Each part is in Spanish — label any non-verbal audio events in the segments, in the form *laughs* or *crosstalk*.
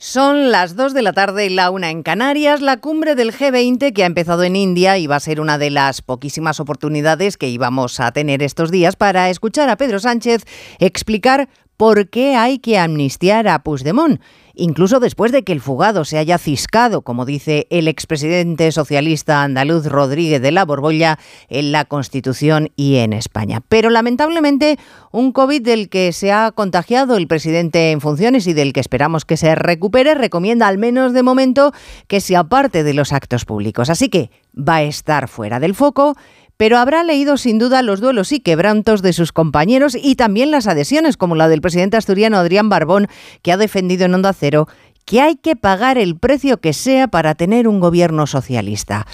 Son las 2 de la tarde y la una en Canarias, la cumbre del G20 que ha empezado en India y va a ser una de las poquísimas oportunidades que íbamos a tener estos días para escuchar a Pedro Sánchez explicar por qué hay que amnistiar a Puigdemont incluso después de que el fugado se haya ciscado, como dice el expresidente socialista andaluz Rodríguez de la Borbolla, en la Constitución y en España. Pero lamentablemente, un COVID del que se ha contagiado el presidente en funciones y del que esperamos que se recupere, recomienda al menos de momento que se aparte de los actos públicos. Así que va a estar fuera del foco pero habrá leído sin duda los duelos y quebrantos de sus compañeros y también las adhesiones, como la del presidente asturiano Adrián Barbón, que ha defendido en Onda Cero que hay que pagar el precio que sea para tener un gobierno socialista.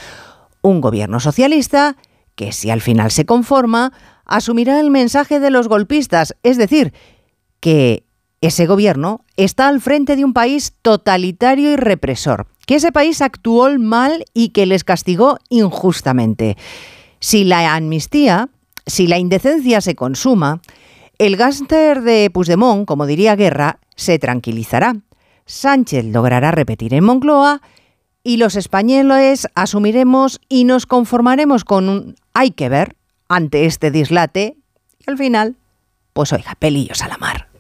Un gobierno socialista que, si al final se conforma, asumirá el mensaje de los golpistas, es decir, que ese gobierno está al frente de un país totalitario y represor, que ese país actuó mal y que les castigó injustamente. Si la amnistía, si la indecencia se consuma, el gángster de Puigdemont, como diría Guerra, se tranquilizará. Sánchez logrará repetir en Moncloa y los españoles asumiremos y nos conformaremos con un hay que ver ante este dislate y al final, pues oiga, pelillos a la mar.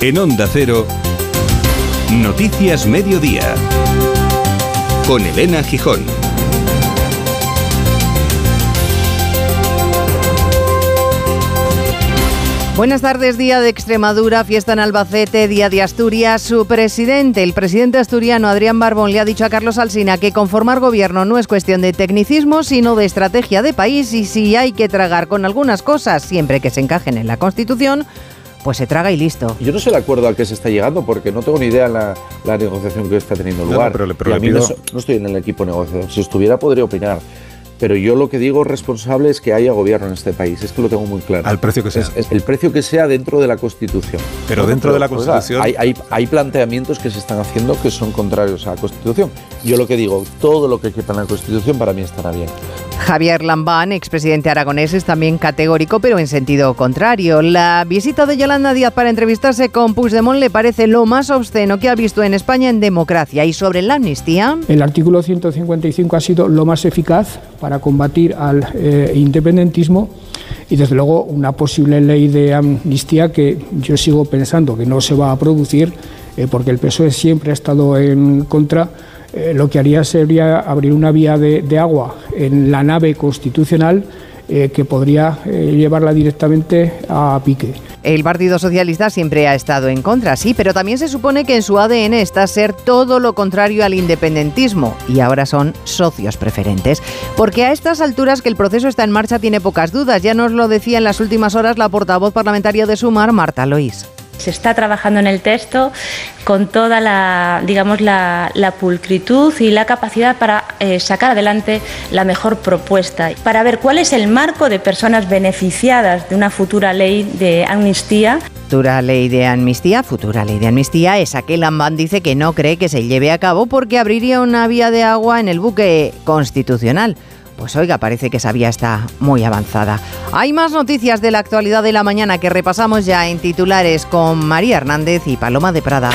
En Onda Cero, Noticias Mediodía, con Elena Gijón. Buenas tardes, día de Extremadura, fiesta en Albacete, día de Asturias. Su presidente, el presidente asturiano Adrián Barbón, le ha dicho a Carlos Alsina que conformar gobierno no es cuestión de tecnicismo, sino de estrategia de país y si hay que tragar con algunas cosas, siempre que se encajen en la Constitución, pues se traga y listo. Yo no sé el acuerdo al que se está llegando porque no tengo ni idea la, la negociación que está teniendo lugar. No, pero, a mí no, no, estoy en el equipo negociador. Si estuviera podría opinar. Pero yo lo que digo responsable es que haya gobierno en este país. Es que lo tengo muy claro. Al precio que sea. Es, el precio que sea dentro de la Constitución. Pero dentro de la Constitución. hay, hay, hay, planteamientos que se están haciendo que son contrarios a la Constitución. Yo lo que digo, todo lo que quepa en la Constitución para mí estará bien. Javier Lambán, expresidente aragonés, es también categórico, pero en sentido contrario. La visita de Yolanda Díaz para entrevistarse con Puigdemont le parece lo más obsceno que ha visto en España en democracia. Y sobre la amnistía. El artículo 155 ha sido lo más eficaz para combatir al eh, independentismo y desde luego una posible ley de amnistía que yo sigo pensando que no se va a producir eh, porque el PSOE siempre ha estado en contra eh, lo que haría sería abrir una vía de, agua en la nave constitucional eh, que podría eh, llevarla directamente a pique. El Partido Socialista siempre ha estado en contra, sí, pero también se supone que en su ADN está ser todo lo contrario al independentismo y ahora son socios preferentes. Porque a estas alturas que el proceso está en marcha tiene pocas dudas, ya nos lo decía en las últimas horas la portavoz parlamentaria de Sumar, Marta Lois. Se está trabajando en el texto con toda la, digamos, la, pulcritud y la capacidad para eh, sacar adelante la mejor propuesta, para ver cuál es el marco de personas beneficiadas de una futura ley de amnistía. Futura ley de amnistía, futura ley de amnistía, esa que Lambán dice que no cree que se lleve a cabo porque abriría una vía de agua en el buque constitucional. Pues oiga, parece que esa vía está muy avanzada. Hay más noticias de la actualidad de la mañana que repasamos ya en titulares con María Hernández y Paloma de Prada.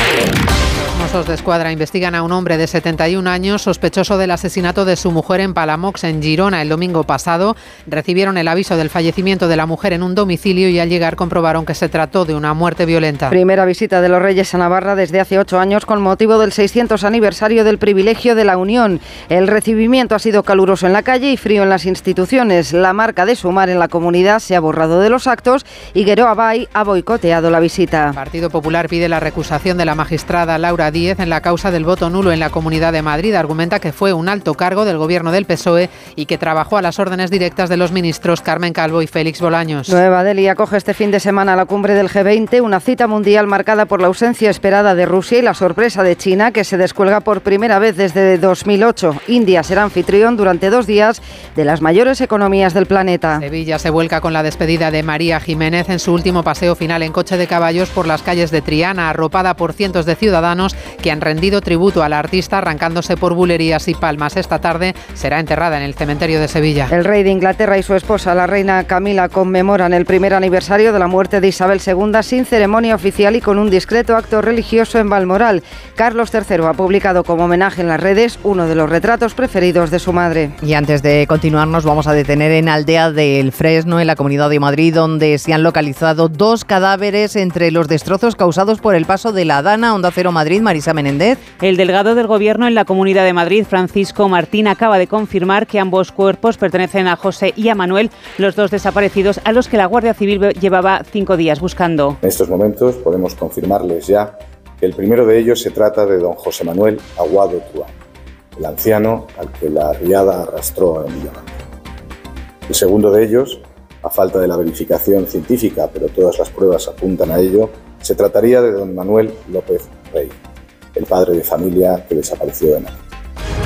Mossos de Escuadra investigan a un hombre de 71 años sospechoso del asesinato de su mujer en Palamox, en Girona, el domingo pasado. Recibieron el aviso del fallecimiento de la mujer en un domicilio y al llegar comprobaron que se trató de una muerte violenta. Primera visita de los Reyes a Navarra desde hace ocho años con motivo del 600 aniversario del privilegio de la Unión. El recibimiento ha sido caluroso en la calle y frío en las instituciones. La marca de Sumar en la comunidad se ha borrado de los actos y Abay ha boicoteado la visita. El Partido Popular pide la recusación de la magistrada Laura Díez en la causa del voto nulo en la Comunidad de Madrid. Argumenta que fue un alto cargo del gobierno del PSOE y que trabajó a las órdenes directas de los ministros Carmen Calvo y Félix Bolaños. Nueva Delhi acoge este fin de semana la cumbre del G20, una cita mundial marcada por la ausencia esperada de Rusia y la sorpresa de China, que se descuelga por primera vez desde 2008. India será anfitrión durante dos días de las mayores economías del planeta. Sevilla se vuelca con la despedida de María Jiménez en su último paseo final en coche de caballos por las calles de Triana, arropada por cientos de ciudadanos que han rendido tributo a la artista arrancándose por bulerías y palmas. Esta tarde será enterrada en el cementerio de Sevilla. El rey de Inglaterra y su esposa, la reina Camila, conmemoran el primer aniversario de la muerte de Isabel II sin ceremonia oficial y con un discreto acto religioso en Balmoral. Carlos III ha publicado como homenaje en las redes uno de los retratos preferidos de su madre. Y antes de continuar nos vamos a detener en Aldea del Fresno, en la Comunidad de Madrid, donde se han localizado dos cadáveres entre los destrozos causados por el paso de la Dana, Onda Cero Madrid, Marisa Menéndez. El delegado del Gobierno en la Comunidad de Madrid, Francisco Martín, acaba de confirmar que ambos cuerpos pertenecen a José y a Manuel, los dos desaparecidos a los que la Guardia Civil llevaba cinco días buscando. En estos momentos podemos confirmarles ya que el primero de ellos se trata de don José Manuel Aguado Truán, el anciano al que la riada arrastró en Villamante. El segundo de ellos, a falta de la verificación científica, pero todas las pruebas apuntan a ello, se trataría de don Manuel López Rey, el padre de familia que desapareció en Madrid.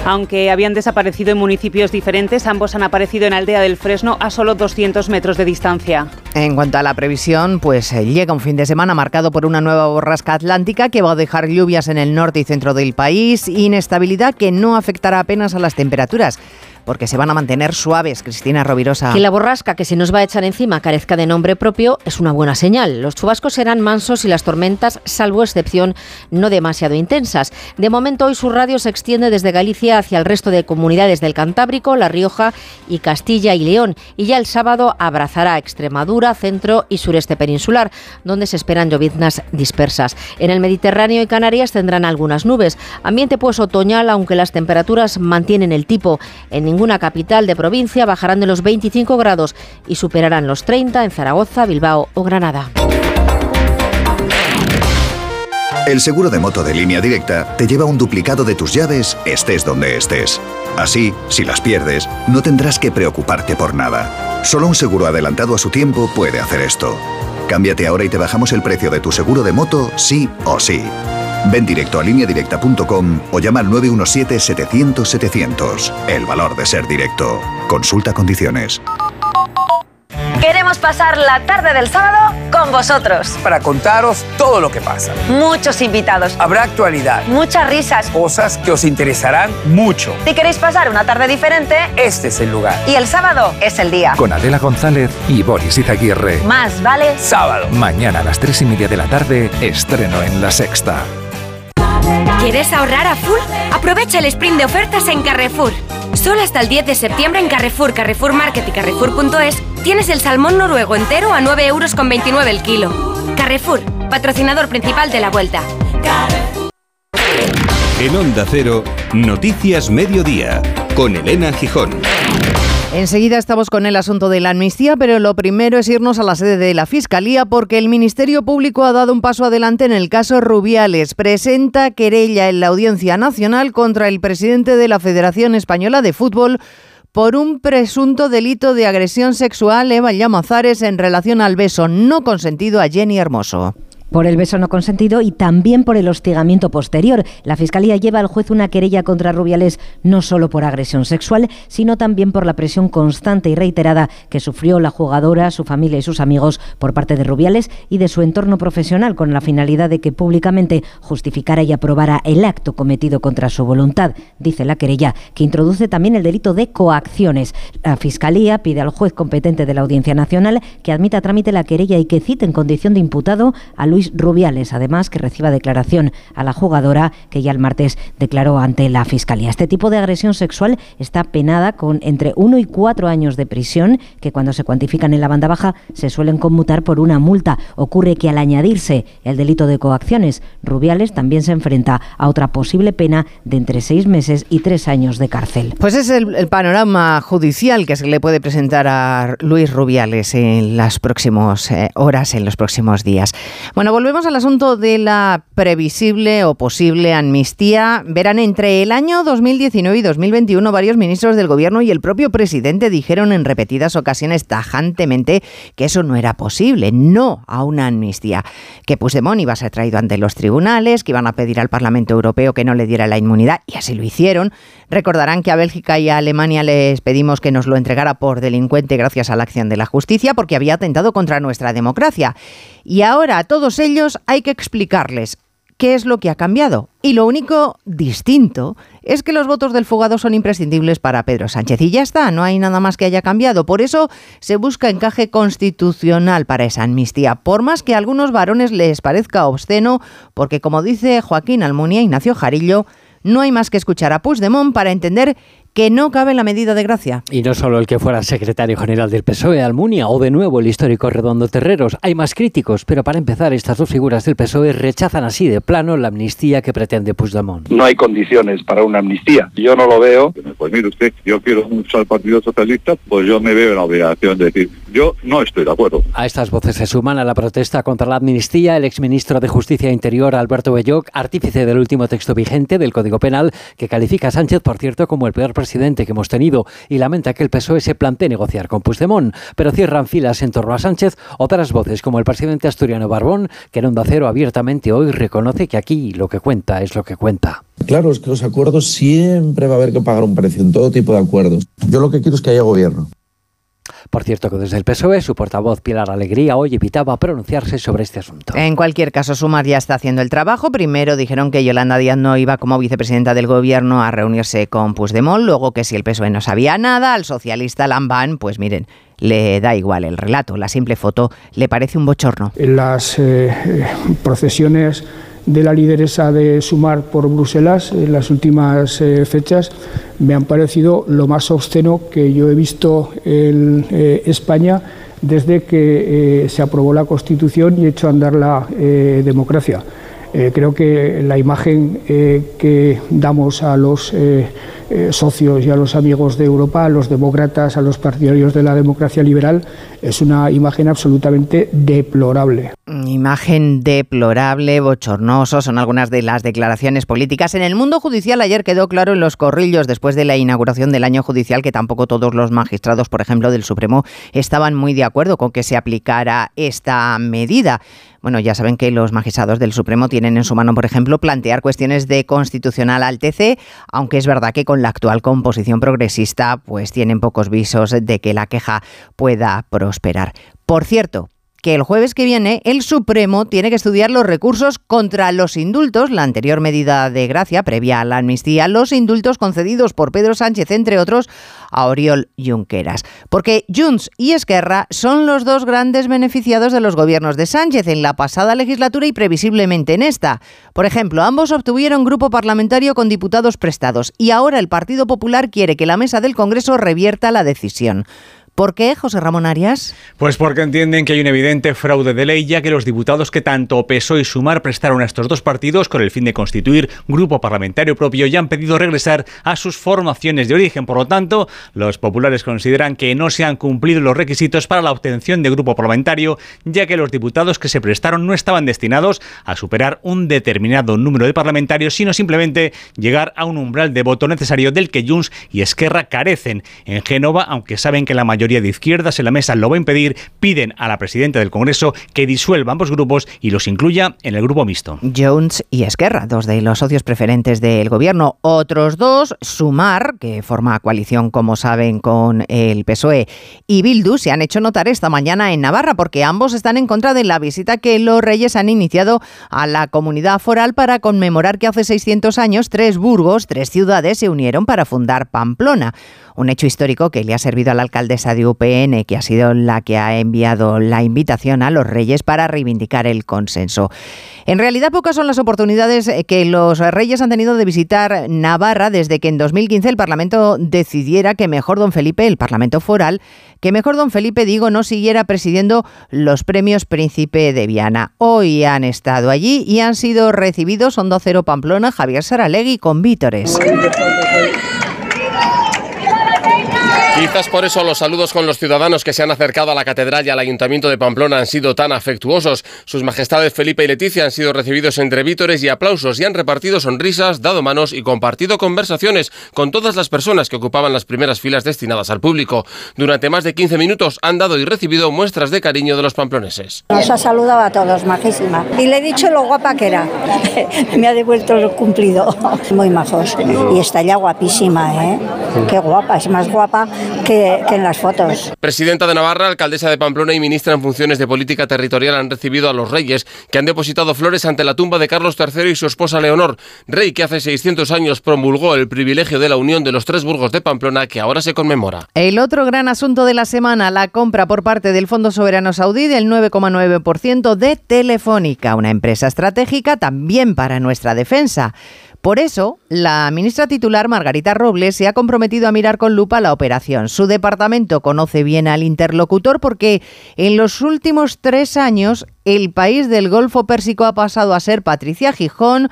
Aunque habían desaparecido en municipios diferentes, ambos han aparecido en Aldea del Fresno a solo 200 metros de distancia. En cuanto a la previsión, pues eh, llega un fin de semana marcado por una nueva borrasca atlántica que va a dejar lluvias en el norte y centro del país, inestabilidad que no afectará apenas a las temperaturas porque se van a mantener suaves, Cristina Rovirosa. Que la borrasca que se nos va a echar encima carezca de nombre propio es una buena señal. Los chubascos serán mansos y las tormentas, salvo excepción, no demasiado intensas. De momento hoy su radio se extiende desde Galicia hacia el resto de comunidades del Cantábrico, La Rioja y Castilla y León. Y ya el sábado abrazará Extremadura, centro y sureste peninsular, donde se esperan lloviznas dispersas. En el Mediterráneo y Canarias tendrán algunas nubes. Ambiente pues otoñal, aunque las temperaturas mantienen el tipo. En ninguna capital de provincia bajarán de los 25 grados y superarán los 30 en Zaragoza, Bilbao o Granada. El seguro de moto de línea directa te lleva un duplicado de tus llaves estés donde estés. Así, si las pierdes, no tendrás que preocuparte por nada. Solo un seguro adelantado a su tiempo puede hacer esto. Cámbiate ahora y te bajamos el precio de tu seguro de moto sí o sí. Ven directo a lineadirecta.com o llama al 917-700-700. El valor de ser directo. Consulta condiciones. Queremos pasar la tarde del sábado con vosotros. Para contaros todo lo que pasa. Muchos invitados. Habrá actualidad. Muchas risas. Cosas que os interesarán mucho. Si queréis pasar una tarde diferente, este es el lugar. Y el sábado es el día. Con Adela González y Boris Izaguirre. Más vale sábado. Mañana a las tres y media de la tarde, estreno en La Sexta. ¿Quieres ahorrar a full? Aprovecha el sprint de ofertas en Carrefour. Solo hasta el 10 de septiembre en Carrefour, Carrefour Market y Carrefour.es tienes el salmón noruego entero a 9,29 euros el kilo. Carrefour, patrocinador principal de la vuelta. En Onda Cero, Noticias Mediodía, con Elena Gijón. Enseguida estamos con el asunto de la amnistía, pero lo primero es irnos a la sede de la Fiscalía porque el Ministerio Público ha dado un paso adelante en el caso Rubiales. Presenta querella en la Audiencia Nacional contra el presidente de la Federación Española de Fútbol por un presunto delito de agresión sexual, Eva Llamazares, en relación al beso no consentido a Jenny Hermoso por el beso no consentido y también por el hostigamiento posterior. La Fiscalía lleva al juez una querella contra Rubiales no solo por agresión sexual, sino también por la presión constante y reiterada que sufrió la jugadora, su familia y sus amigos por parte de Rubiales y de su entorno profesional con la finalidad de que públicamente justificara y aprobara el acto cometido contra su voluntad, dice la querella, que introduce también el delito de coacciones. La Fiscalía pide al juez competente de la Audiencia Nacional que admita trámite la querella y que cite en condición de imputado a Luis Rubiales, además que reciba declaración a la jugadora que ya el martes declaró ante la Fiscalía. Este tipo de agresión sexual está penada con entre uno y cuatro años de prisión, que cuando se cuantifican en la banda baja se suelen conmutar por una multa. Ocurre que al añadirse el delito de coacciones, Rubiales también se enfrenta a otra posible pena de entre seis meses y tres años de cárcel. Pues es el, panorama judicial que se le puede presentar a Luis Rubiales en las próximas eh, horas, en los próximos días. Bueno, volvemos al asunto de la previsible o posible amnistía. Verán, entre el año 2019 y 2021 varios ministros del gobierno y el propio presidente dijeron en repetidas ocasiones tajantemente que eso no era posible, no a una amnistía, que Puigdemont iba a ser traído ante los tribunales, que iban a pedir al Parlamento Europeo que no le diera la inmunidad y así lo hicieron. Recordarán que a Bélgica y a Alemania les pedimos que nos lo entregara por delincuente gracias a la acción de la justicia porque había atentado contra nuestra democracia. Y ahora a todos ellos hay que explicarles ¿qué es lo que ha cambiado? Y lo único distinto es que los votos del fugado son imprescindibles para Pedro Sánchez. Y ya está, no hay nada más que haya cambiado. Por eso se busca encaje constitucional para esa amnistía, por más que a algunos varones les parezca obsceno, porque como dice Joaquín Almunia, Ignacio Jarillo, no hay más que escuchar a Puigdemont para entender que no cabe en la medida de gracia. Y no solo el que fuera secretario general del PSOE, Almunia, o de nuevo el histórico Redondo Terreros. Hay más críticos, pero para empezar, estas dos figuras del PSOE rechazan así de plano la amnistía que pretende Puigdemont. No hay condiciones para una amnistía. Yo no lo veo. Pues mire usted, yo quiero mucho al Partido Socialista, pues yo me veo en la obligación de decir, yo no estoy de acuerdo. A estas voces se suman a la protesta contra la amnistía el exministro de Justicia e Interior, Alberto Belloc, artífice del último texto vigente del Código Penal, que califica a Sánchez, por cierto, como el peor presidente presidente que hemos tenido y lamenta que el PSOE se plantee negociar con Puigdemont, pero cierran filas en torno a Sánchez otras voces como el presidente asturiano Barbón, que en Onda Cero abiertamente hoy reconoce que aquí lo que cuenta es lo que cuenta. Claro, es que los acuerdos siempre va a haber que pagar un precio en todo tipo de acuerdos. Yo lo que quiero es que haya gobierno. Por cierto que desde el PSOE su portavoz Pilar Alegría hoy evitaba pronunciarse sobre este asunto. En cualquier caso, Sumar ya está haciendo el trabajo. Primero dijeron que Yolanda Díaz no iba como vicepresidenta del gobierno a reunirse con Puigdemont, luego que si el PSOE no sabía nada, al socialista Lambán, pues miren, le da igual el relato, la simple foto le parece un bochorno. En las eh, procesiones de la lideresa de Sumar por Bruselas en las últimas eh, fechas me han parecido lo más obsceno que yo he visto en eh, España desde que eh, se aprobó la Constitución y hecho andar la democracia. creo que la imagen que damos a los eh, socios y a los amigos de Europa, a los demócratas, a los partidarios de la democracia liberal, es una imagen absolutamente deplorable. Imagen deplorable, bochornoso, son algunas de las declaraciones políticas. En el mundo judicial ayer quedó claro en los corrillos después de la inauguración del año judicial que tampoco todos los magistrados, por ejemplo, del Supremo, estaban muy de acuerdo con que se aplicara esta medida. Bueno, ya saben que los magistrados del Supremo tienen en su mano, por ejemplo, plantear cuestiones de constitucional al TC, aunque es verdad que con la actual composición progresista, pues tienen pocos visos de que la queja pueda prosperar. Por cierto, que el jueves que viene el Supremo tiene que estudiar los recursos contra los indultos, la anterior medida de gracia previa a la amnistía, los indultos concedidos por Pedro Sánchez, entre otros, a Oriol Junqueras. Porque Junts y Esquerra son los dos grandes beneficiados de los gobiernos de Sánchez en la pasada legislatura y previsiblemente en esta. Por ejemplo, ambos obtuvieron grupo parlamentario con diputados prestados y ahora el Partido Popular quiere que la mesa del Congreso revierta la decisión. ¿Por qué, José Ramón Arias? Pues porque entienden que hay un evidente fraude de ley, ya que los diputados que tanto PSOE y Sumar prestaron a estos dos partidos con el fin de constituir grupo parlamentario propio ya han pedido regresar a sus formaciones de origen. Por lo tanto, los populares consideran que no se han cumplido los requisitos para la obtención de grupo parlamentario, ya que los diputados que se prestaron no estaban destinados a superar un determinado número de parlamentarios, sino simplemente llegar a un umbral de voto necesario del que Junts y Esquerra carecen. En Génova, aunque saben que la mayoría de izquierdas en la mesa lo va a impedir, piden a la presidenta del Congreso que disuelva ambos grupos y los incluya en el grupo mixto. Jones y Esquerra, dos de los socios preferentes del gobierno. Otros dos, Sumar, que forma coalición, como saben, con el PSOE, y Bildu, se han hecho notar esta mañana en Navarra, porque ambos están en contra de la visita que los reyes han iniciado a la comunidad foral para conmemorar que hace 600 años tres burgos, tres ciudades, se unieron para fundar Pamplona un hecho histórico que le ha servido a la alcaldesa de UPN, que ha sido la que ha enviado la invitación a los reyes para reivindicar el consenso. En realidad, pocas son las oportunidades que los reyes han tenido de visitar Navarra desde que en 2015 el Parlamento decidiera que mejor don Felipe, el Parlamento foral, que mejor don Felipe, digo, no siguiera presidiendo los premios Príncipe de Viana. Hoy han estado allí y han sido recibidos Hondo Cero Pamplona, Javier Saralegui con vítores. Quizás por eso los saludos con los ciudadanos que se han acercado a la catedral y al ayuntamiento de Pamplona han sido tan afectuosos. Sus majestades Felipe y Leticia han sido recibidos entre vítores y aplausos y han repartido sonrisas, dado manos y compartido conversaciones con todas las personas que ocupaban las primeras filas destinadas al público. Durante más de 15 minutos han dado y recibido muestras de cariño de los pamploneses. Nos ha saludado a todos, majísima. Y le he dicho lo guapa que era. *laughs* Me ha devuelto el cumplido. *laughs* Muy majos. Y está ya guapísima, ¿eh? Qué guapa, es más guapa que, que en las fotos. Presidenta de Navarra, alcaldesa de Pamplona y ministra en funciones de política territorial han recibido a los reyes que han depositado flores ante la tumba de Carlos III y su esposa Leonor, rey que hace 600 años promulgó el privilegio de la unión de los tres burgos de Pamplona que ahora se conmemora. El otro gran asunto de la semana, la compra por parte del Fondo Soberano Saudí del 9,9% de Telefónica, una empresa estratégica también para nuestra defensa. Por eso, la ministra titular Margarita Robles se ha comprometido a mirar con lupa la operación. Su departamento conoce bien al interlocutor porque en los últimos tres años el país del Golfo Pérsico ha pasado a ser Patricia Gijón,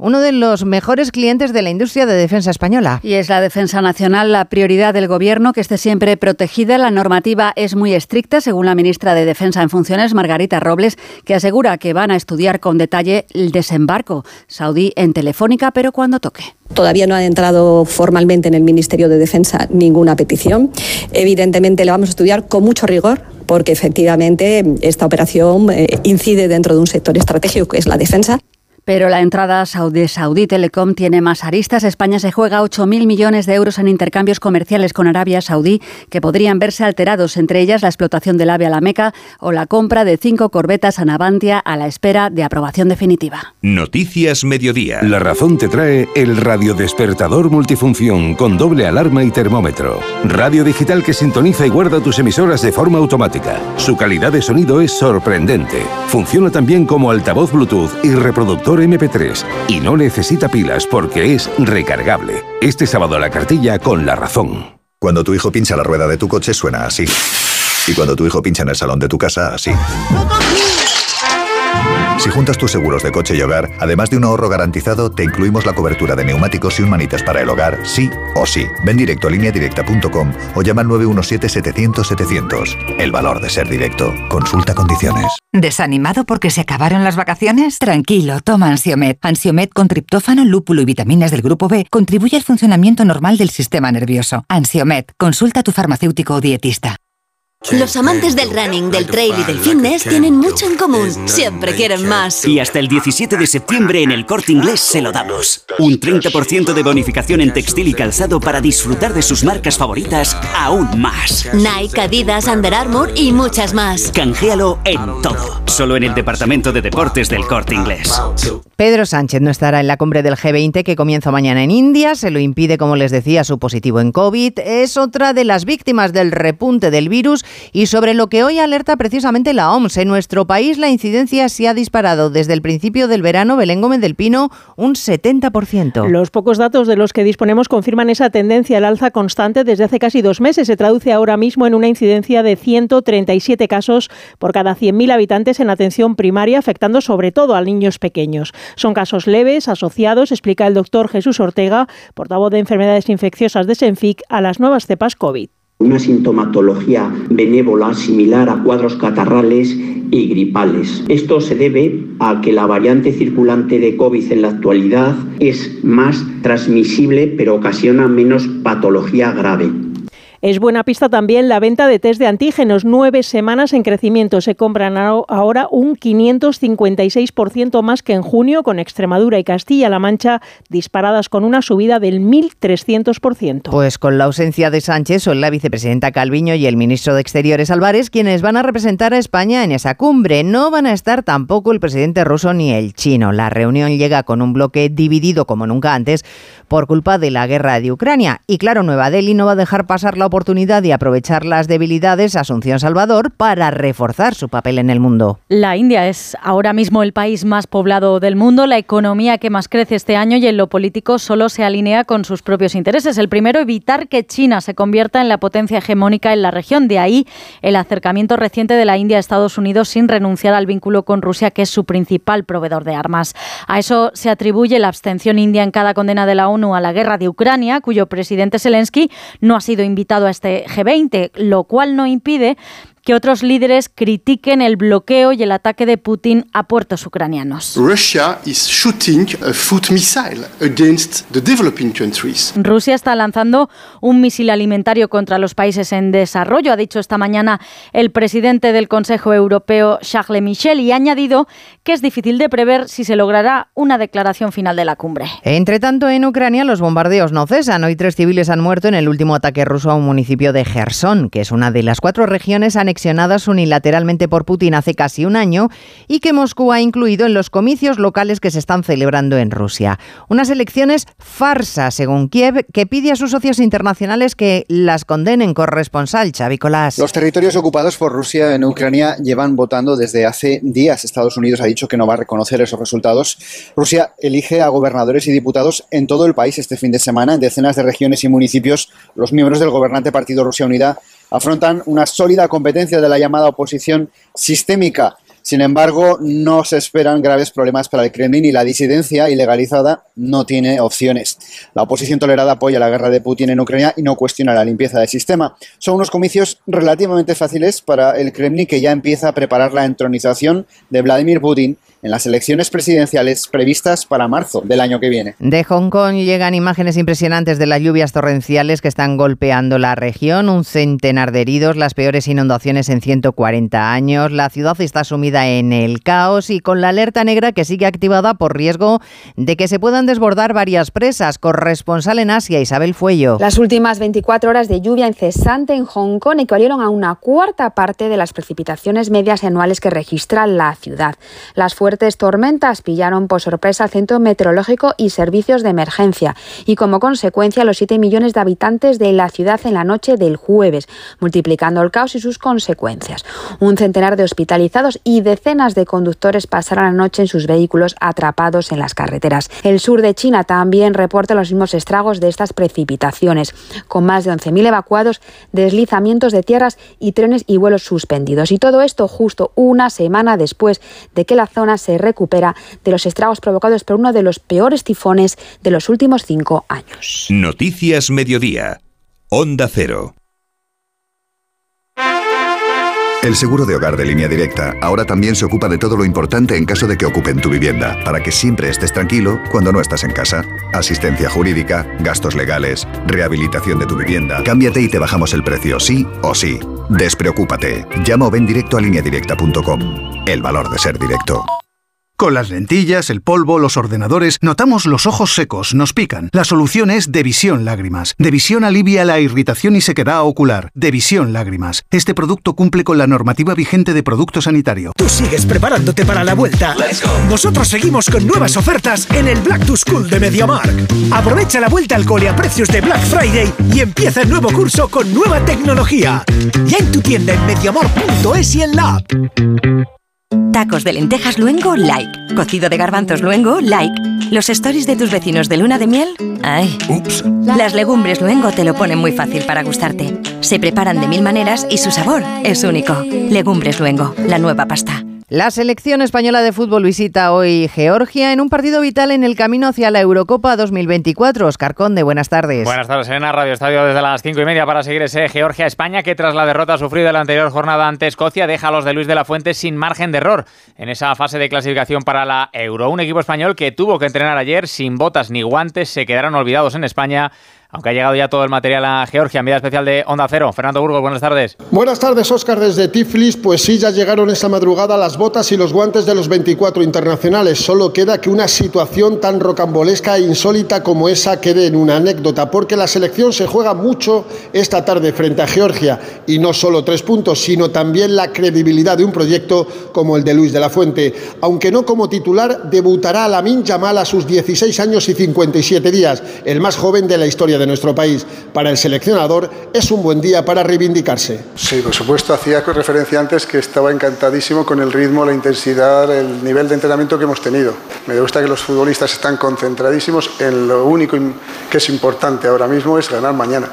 uno de los mejores clientes de la industria de defensa española. Y es la defensa nacional la prioridad del Gobierno, que esté siempre protegida. La normativa es muy estricta, según la ministra de Defensa en funciones, Margarita Robles, que asegura que van a estudiar con detalle el desembarco saudí en Telefónica, pero cuando toque. Todavía no ha entrado formalmente en el Ministerio de Defensa ninguna petición. Evidentemente la vamos a estudiar con mucho rigor porque efectivamente esta operación eh, incide dentro de un sector estratégico que es la defensa. Pero la entrada de Saudi Telecom tiene más aristas. España se juega 8.000 millones de euros en intercambios comerciales con Arabia Saudí que podrían verse alterados, entre ellas la explotación del AVE a la Meca o la compra de cinco corbetas a Navantia a la espera de aprobación definitiva. Noticias Mediodía. La razón te trae el radiodespertador multifunción con doble alarma y termómetro. Radio digital que sintoniza y guarda tus emisoras de forma automática. Su calidad de sonido es sorprendente. Funciona también como altavoz Bluetooth y reproductor MP3 y no necesita pilas porque es recargable. Este sábado la cartilla con la razón. Cuando tu hijo pincha la rueda de tu coche suena así. Y cuando tu hijo pincha en el salón de tu casa, así. Si juntas tus seguros de coche y hogar, además de un ahorro garantizado, te incluimos la cobertura de neumáticos y un manitas para el hogar, sí o sí. Ven directo a lineadirecta.com o llama al 917-700-700. El valor de ser directo. Consulta condiciones. ¿Desanimado porque se acabaron las vacaciones? Tranquilo, toma Ansiomet. Ansiomet con triptófano, lúpulo y vitaminas del grupo B contribuye al funcionamiento normal del sistema nervioso. Ansiomet, consulta a tu farmacéutico o dietista. Los amantes del running, del trail y del fitness tienen mucho en común. Siempre quieren más. Y hasta el 17 de septiembre en el corte inglés se lo damos. Un 30% de bonificación en textil y calzado para disfrutar de sus marcas favoritas aún más. Nike, Adidas, Under Armour y muchas más. Canjéalo en todo. Solo en el departamento de deportes del corte inglés. Pedro Sánchez no estará en la cumbre del G20 que comienza mañana en India. Se lo impide, como les decía, su positivo en COVID. Es otra de las víctimas del repunte del virus y sobre lo que hoy alerta precisamente la OMS. En nuestro país la incidencia se ha disparado desde el principio del verano, Belén Gómez del Pino, un 70%. Los pocos datos de los que disponemos confirman esa tendencia al alza constante desde hace casi dos meses. Se traduce ahora mismo en una incidencia de 137 casos por cada 100.000 habitantes en atención primaria, afectando sobre todo a niños pequeños. Son casos leves, asociados, explica el doctor Jesús Ortega, portavoz de enfermedades infecciosas de Senfic, a las nuevas cepas COVID una sintomatología benévola similar a cuadros catarrales y gripales. Esto se debe a que la variante circulante de COVID en la actualidad es más transmisible pero ocasiona menos patología grave. Es buena pista también la venta de test de antígenos, nueve semanas en crecimiento. Se compran ahora un 556% más que en junio, con Extremadura y Castilla-La Mancha disparadas con una subida del 1.300%. Pues con la ausencia de Sánchez son la vicepresidenta Calviño y el ministro de Exteriores Álvarez quienes van a representar a España en esa cumbre. No van a estar tampoco el presidente ruso ni el chino. La reunión llega con un bloque dividido como nunca antes por culpa de la guerra de Ucrania. Y claro, Nueva Delhi no va a dejar pasar la oportunidad de aprovechar las debilidades Asunción Salvador para reforzar su papel en el mundo. La India es ahora mismo el país más poblado del mundo, la economía que más crece este año y en lo político solo se alinea con sus propios intereses. El primero, evitar que China se convierta en la potencia hegemónica en la región. De ahí el acercamiento reciente de la India a Estados Unidos sin renunciar al vínculo con Rusia, que es su principal proveedor de armas. A eso se atribuye la abstención india en cada condena de la ONU a la guerra de Ucrania, cuyo presidente Zelensky no ha sido invitado a este G20, lo cual no impide que otros líderes critiquen el bloqueo y el ataque de Putin a puertos ucranianos. Russia is shooting a foot missile against the developing countries. Rusia está lanzando un misil alimentario contra los países en desarrollo, ha dicho esta mañana el presidente del Consejo Europeo, Charles Michel, y ha añadido que es difícil de prever si se logrará una declaración final de la cumbre. Entre tanto, en Ucrania los bombardeos no cesan. Hoy tres civiles han muerto en el último ataque ruso a un municipio de Gerson, que es una de las cuatro regiones unilateralmente por Putin hace casi un año y que Moscú ha incluido en los comicios locales que se están celebrando en Rusia. Unas elecciones farsa, según Kiev, que pide a sus socios internacionales que las condenen. Corresponsal Xavi. Los territorios ocupados por Rusia en Ucrania llevan votando desde hace días. Estados Unidos ha dicho que no va a reconocer esos resultados. Rusia elige a gobernadores y diputados en todo el país este fin de semana. En decenas de regiones y municipios, los miembros del gobernante Partido Rusia Unida afrontan una sólida competencia de la llamada oposición sistémica. Sin embargo, no se esperan graves problemas para el Kremlin y la disidencia ilegalizada no tiene opciones. La oposición tolerada apoya la guerra de Putin en Ucrania y no cuestiona la limpieza del sistema. Son unos comicios relativamente fáciles para el Kremlin que ya empieza a preparar la entronización de Vladimir Putin en las elecciones presidenciales previstas para marzo del año que viene. De Hong Kong llegan imágenes impresionantes de las lluvias torrenciales que están golpeando la región, un centenar de heridos, las peores inundaciones en 140 años, la ciudad está sumida en el caos y con la alerta negra que sigue activada por riesgo de que se puedan desbordar varias presas. Corresponsal en Asia, Isabel Fuello. Las últimas 24 horas de lluvia incesante en Hong Kong equivalieron a una cuarta parte de las precipitaciones medias anuales que registra la ciudad. Las fuertes tormentas pillaron por sorpresa al Centro Meteorológico y Servicios de Emergencia y como consecuencia los 7 millones de habitantes de la ciudad en la noche del jueves, multiplicando el caos y sus consecuencias. Un centenar de hospitalizados y decenas de conductores pasaron la noche en sus vehículos atrapados en las carreteras. El sur de China también reporta los mismos estragos de estas precipitaciones, con más de 11.000 evacuados, deslizamientos de tierras y trenes y vuelos suspendidos. Y todo esto justo una semana después de que la zona se recupera de los estragos provocados por uno de los peores tifones de los últimos cinco años. Noticias Mediodía. Onda Cero. El seguro de hogar de línea directa ahora también se ocupa de todo lo importante en caso de que ocupen tu vivienda, para que siempre estés tranquilo cuando no estás en casa. Asistencia jurídica, gastos legales, rehabilitación de tu vivienda. Cámbiate y te bajamos el precio, sí o sí. Despreocúpate. Llama o ven directo a lineadirecta.com. El valor de ser directo. Con las lentillas, el polvo, los ordenadores, notamos los ojos secos, nos pican. La solución es Devisión Lágrimas. Devisión alivia la irritación y sequedad ocular. Devisión Lágrimas. Este producto cumple con la normativa vigente de producto sanitario. Tú sigues preparándote para la vuelta. Nosotros seguimos con nuevas ofertas en el Black to School de MediaMark. Aprovecha la vuelta al cole a precios de Black Friday y empieza el nuevo curso con nueva tecnología. Ya en tu tienda en mediamark.es y en la app. Tacos de lentejas luengo, like. Cocido de garbanzos luengo, like. Los stories de tus vecinos de luna de miel, ay. Ups. Las legumbres luengo te lo ponen muy fácil para gustarte. Se preparan de mil maneras y su sabor es único. Legumbres luengo, la nueva pasta. La selección española de fútbol visita hoy Georgia en un partido vital en el camino hacia la Eurocopa 2024. Oscar Conde, buenas tardes. Buenas tardes, Elena. Radio Estadio desde las cinco y media para seguir ese Georgia-España que tras la derrota sufrida en la anterior jornada ante Escocia deja a los de Luis de la Fuente sin margen de error en esa fase de clasificación para la Euro. Un equipo español que tuvo que entrenar ayer sin botas ni guantes, se quedaron olvidados en España aunque ha llegado ya todo el material a Georgia, vida especial de Onda Cero. Fernando Burgos, buenas tardes. Buenas tardes, Óscar, desde Tiflis. Pues sí, ya llegaron esta madrugada las botas y los guantes de los 24 internacionales. Solo queda que una situación tan rocambolesca e insólita como esa quede en una anécdota, porque la selección se juega mucho esta tarde frente a Georgia. Y no solo tres puntos, sino también la credibilidad de un proyecto como el de Luis de la Fuente. Aunque no como titular, debutará Lamin Yamal a sus 16 años y 57 días, el más joven de la historia de nuestro país. Para el seleccionador es un buen día para reivindicarse. Sí, por supuesto, hacía referencia antes que estaba encantadísimo con el ritmo, la intensidad, el nivel de entrenamiento que hemos tenido. Me gusta que los futbolistas están concentradísimos en lo único que es importante ahora mismo es ganar mañana.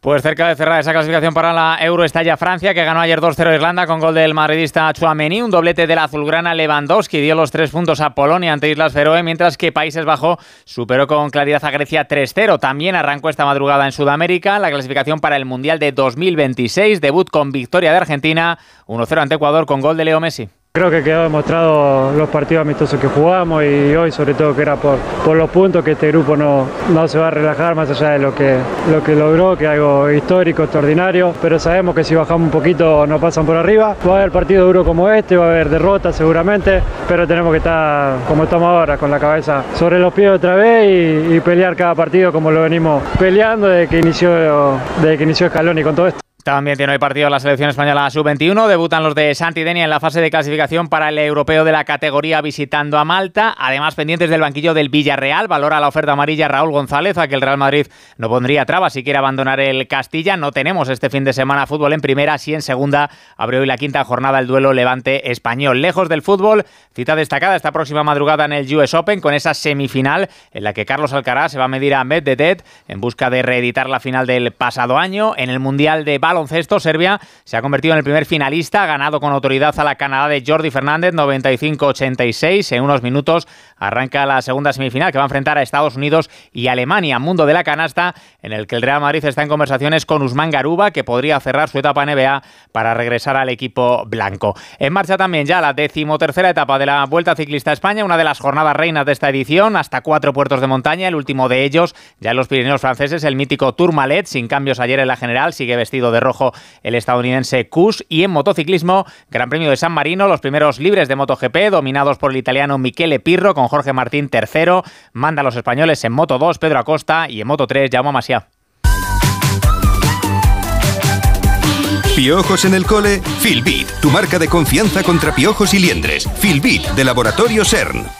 Pues cerca de cerrar esa clasificación para la Euro está ya Francia, que ganó ayer 2-0 Irlanda con gol del madridista Chouameni, un doblete del azulgrana Lewandowski, dio los tres puntos a Polonia ante Islas Feroe, mientras que Países Bajos superó con claridad a Grecia 3-0. También arrancó esta madrugada en Sudamérica la clasificación para el Mundial de 2026, debut con victoria de Argentina, 1-0 ante Ecuador con gol de Leo Messi. Creo que quedó demostrado los partidos amistosos que jugamos y hoy sobre todo que era por, por los puntos que este grupo no, no se va a relajar más allá de lo que, lo que logró, que es algo histórico, extraordinario, pero sabemos que si bajamos un poquito nos pasan por arriba. Va a haber partido duro como este, va a haber derrotas seguramente, pero tenemos que estar como estamos ahora, con la cabeza sobre los pies otra vez y, y pelear cada partido como lo venimos peleando desde que inició, desde que inició Escalón y con todo esto. También tiene hoy partido la selección española sub-21. Debutan los de Santidenia en la fase de clasificación para el europeo de la categoría visitando a Malta. Además, pendientes del banquillo del Villarreal. Valora la oferta amarilla Raúl González, a que el Real Madrid no pondría trabas si quiere abandonar el Castilla. No tenemos este fin de semana fútbol en primera, sí en segunda. Abrió hoy la quinta jornada el duelo Levante español. Lejos del fútbol, cita destacada esta próxima madrugada en el US Open con esa semifinal en la que Carlos Alcaraz se va a medir a Medvedev en busca de reeditar la final del pasado año. En el Mundial de baloncesto, Serbia se ha convertido en el primer finalista, ha ganado con autoridad a la Canadá de Jordi Fernández 95-86. En unos minutos arranca la segunda semifinal que va a enfrentar a Estados Unidos y Alemania, mundo de la canasta, en el que el Real Madrid está en conversaciones con Usman Garuba, que podría cerrar su etapa NBA para regresar al equipo blanco. En marcha también ya la decimotercera etapa de la Vuelta Ciclista a España, una de las jornadas reinas de esta edición, hasta cuatro puertos de montaña, el último de ellos ya en los Pirineos franceses, el mítico Tourmalet, sin cambios ayer en la general, sigue vestido de rojo el estadounidense Kush. Y en motociclismo, Gran Premio de San Marino, los primeros libres de MotoGP, dominados por el italiano Michele Pirro, con Jorge Martín tercero. Manda a los españoles en Moto 2, Pedro Acosta, y en Moto 3, Jaume Masia. Piojos en el cole, Filbit, tu marca de confianza contra piojos y liendres. Filbit, de Laboratorio CERN.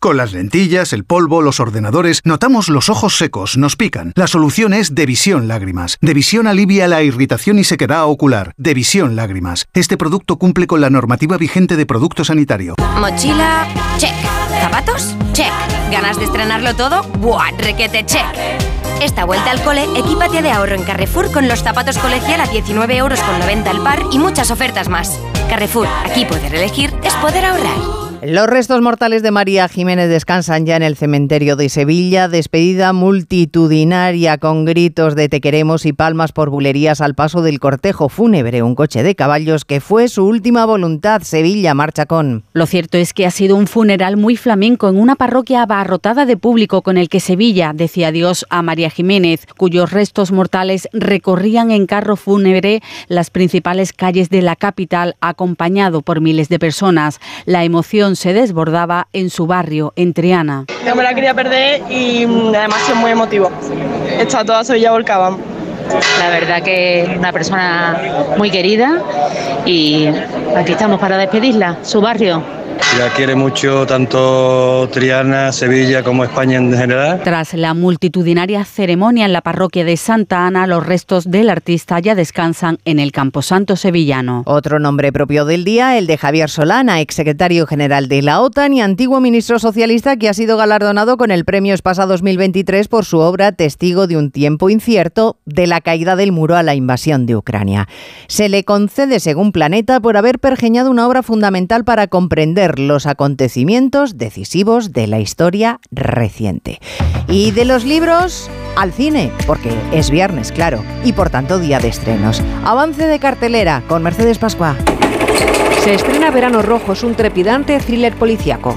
Con las lentillas, el polvo, los ordenadores, notamos los ojos secos, nos pican. La solución es Devisión Lágrimas. Devisión alivia la irritación y sequedad ocular. Devisión Lágrimas. Este producto cumple con la normativa vigente de producto sanitario. Mochila, check. ¿Zapatos? Check. ¿Ganas de estrenarlo todo? ¡Buah! Requete, check. Esta vuelta al cole, equípate de ahorro en Carrefour con los zapatos colegial a 19 euros con 90 al par y muchas ofertas más. Carrefour, aquí poder elegir es poder ahorrar. Los restos mortales de María Jiménez descansan ya en el cementerio de Sevilla, despedida multitudinaria con gritos de te queremos y palmas por bulerías al paso del cortejo fúnebre, un coche de caballos que fue su última voluntad. Sevilla marcha con. Lo cierto es que ha sido un funeral muy flamenco en una parroquia abarrotada de público con el que Sevilla decía adiós a María Jiménez, cuyos restos mortales recorrían en carro fúnebre las principales calles de la capital acompañado por miles de personas. La emoción se desbordaba en su barrio, en Triana. No me la quería perder y mm, además es muy emotivo. Está toda Sevilla volcada. La verdad que es una persona muy querida y aquí estamos para despedirla, su barrio. La quiere mucho tanto Triana, Sevilla como España en general. Tras la multitudinaria ceremonia en la parroquia de Santa Ana, los restos del artista ya descansan en el Camposanto sevillano. Otro nombre propio del día, el de Javier Solana, exsecretario general de la OTAN y antiguo ministro socialista que ha sido galardonado con el Premio Espasa 2023 por su obra Testigo de un tiempo incierto de la caída del muro a la invasión de Ucrania. Se le concede, según Planeta, por haber pergeñado una obra fundamental para comprender los acontecimientos decisivos de la historia reciente. Y de los libros al cine, porque es viernes, claro, y por tanto día de estrenos. Avance de cartelera con Mercedes Pascua. Se estrena Verano Rojo, es un trepidante thriller policíaco.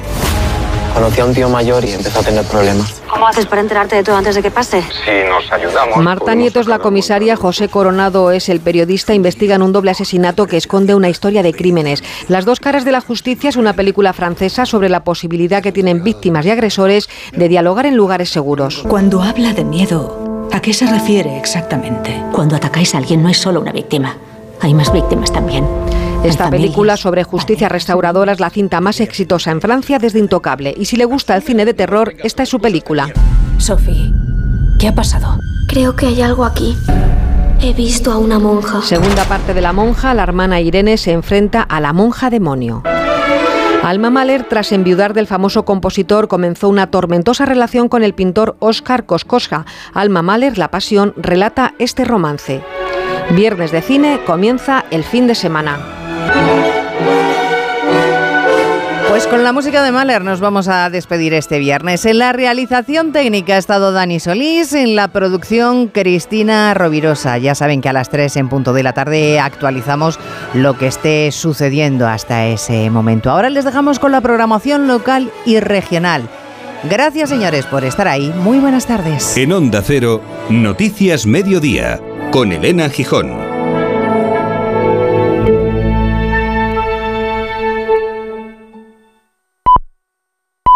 Conocí a un tío mayor y empezó a tener problemas. ¿Cómo haces para enterarte de todo antes de que pase? Si nos ayudamos. Marta Nieto es la comisaria, José Coronado es el periodista. Investigan un doble asesinato que esconde una historia de crímenes. Las dos caras de la justicia es una película francesa sobre la posibilidad que tienen víctimas y agresores de dialogar en lugares seguros. Cuando habla de miedo, ¿a qué se refiere exactamente? Cuando atacáis a alguien no es solo una víctima, hay más víctimas también. Esta película sobre justicia restauradora es la cinta más exitosa en Francia desde Intocable. Y si le gusta el cine de terror, esta es su película. Sophie, ¿qué ha pasado? Creo que hay algo aquí. He visto a una monja. Segunda parte de la monja, la hermana Irene se enfrenta a la monja demonio. Alma Mahler, tras enviudar del famoso compositor, comenzó una tormentosa relación con el pintor Oscar Koskoska. Alma Mahler, La Pasión, relata este romance. Viernes de cine comienza el fin de semana. Pues con la música de Mahler nos vamos a despedir este viernes. En la realización técnica ha estado Dani Solís, en la producción Cristina Rovirosa. Ya saben que a las 3 en punto de la tarde actualizamos lo que esté sucediendo hasta ese momento. Ahora les dejamos con la programación local y regional. Gracias señores por estar ahí. Muy buenas tardes. En Onda Cero, Noticias Mediodía, con Elena Gijón.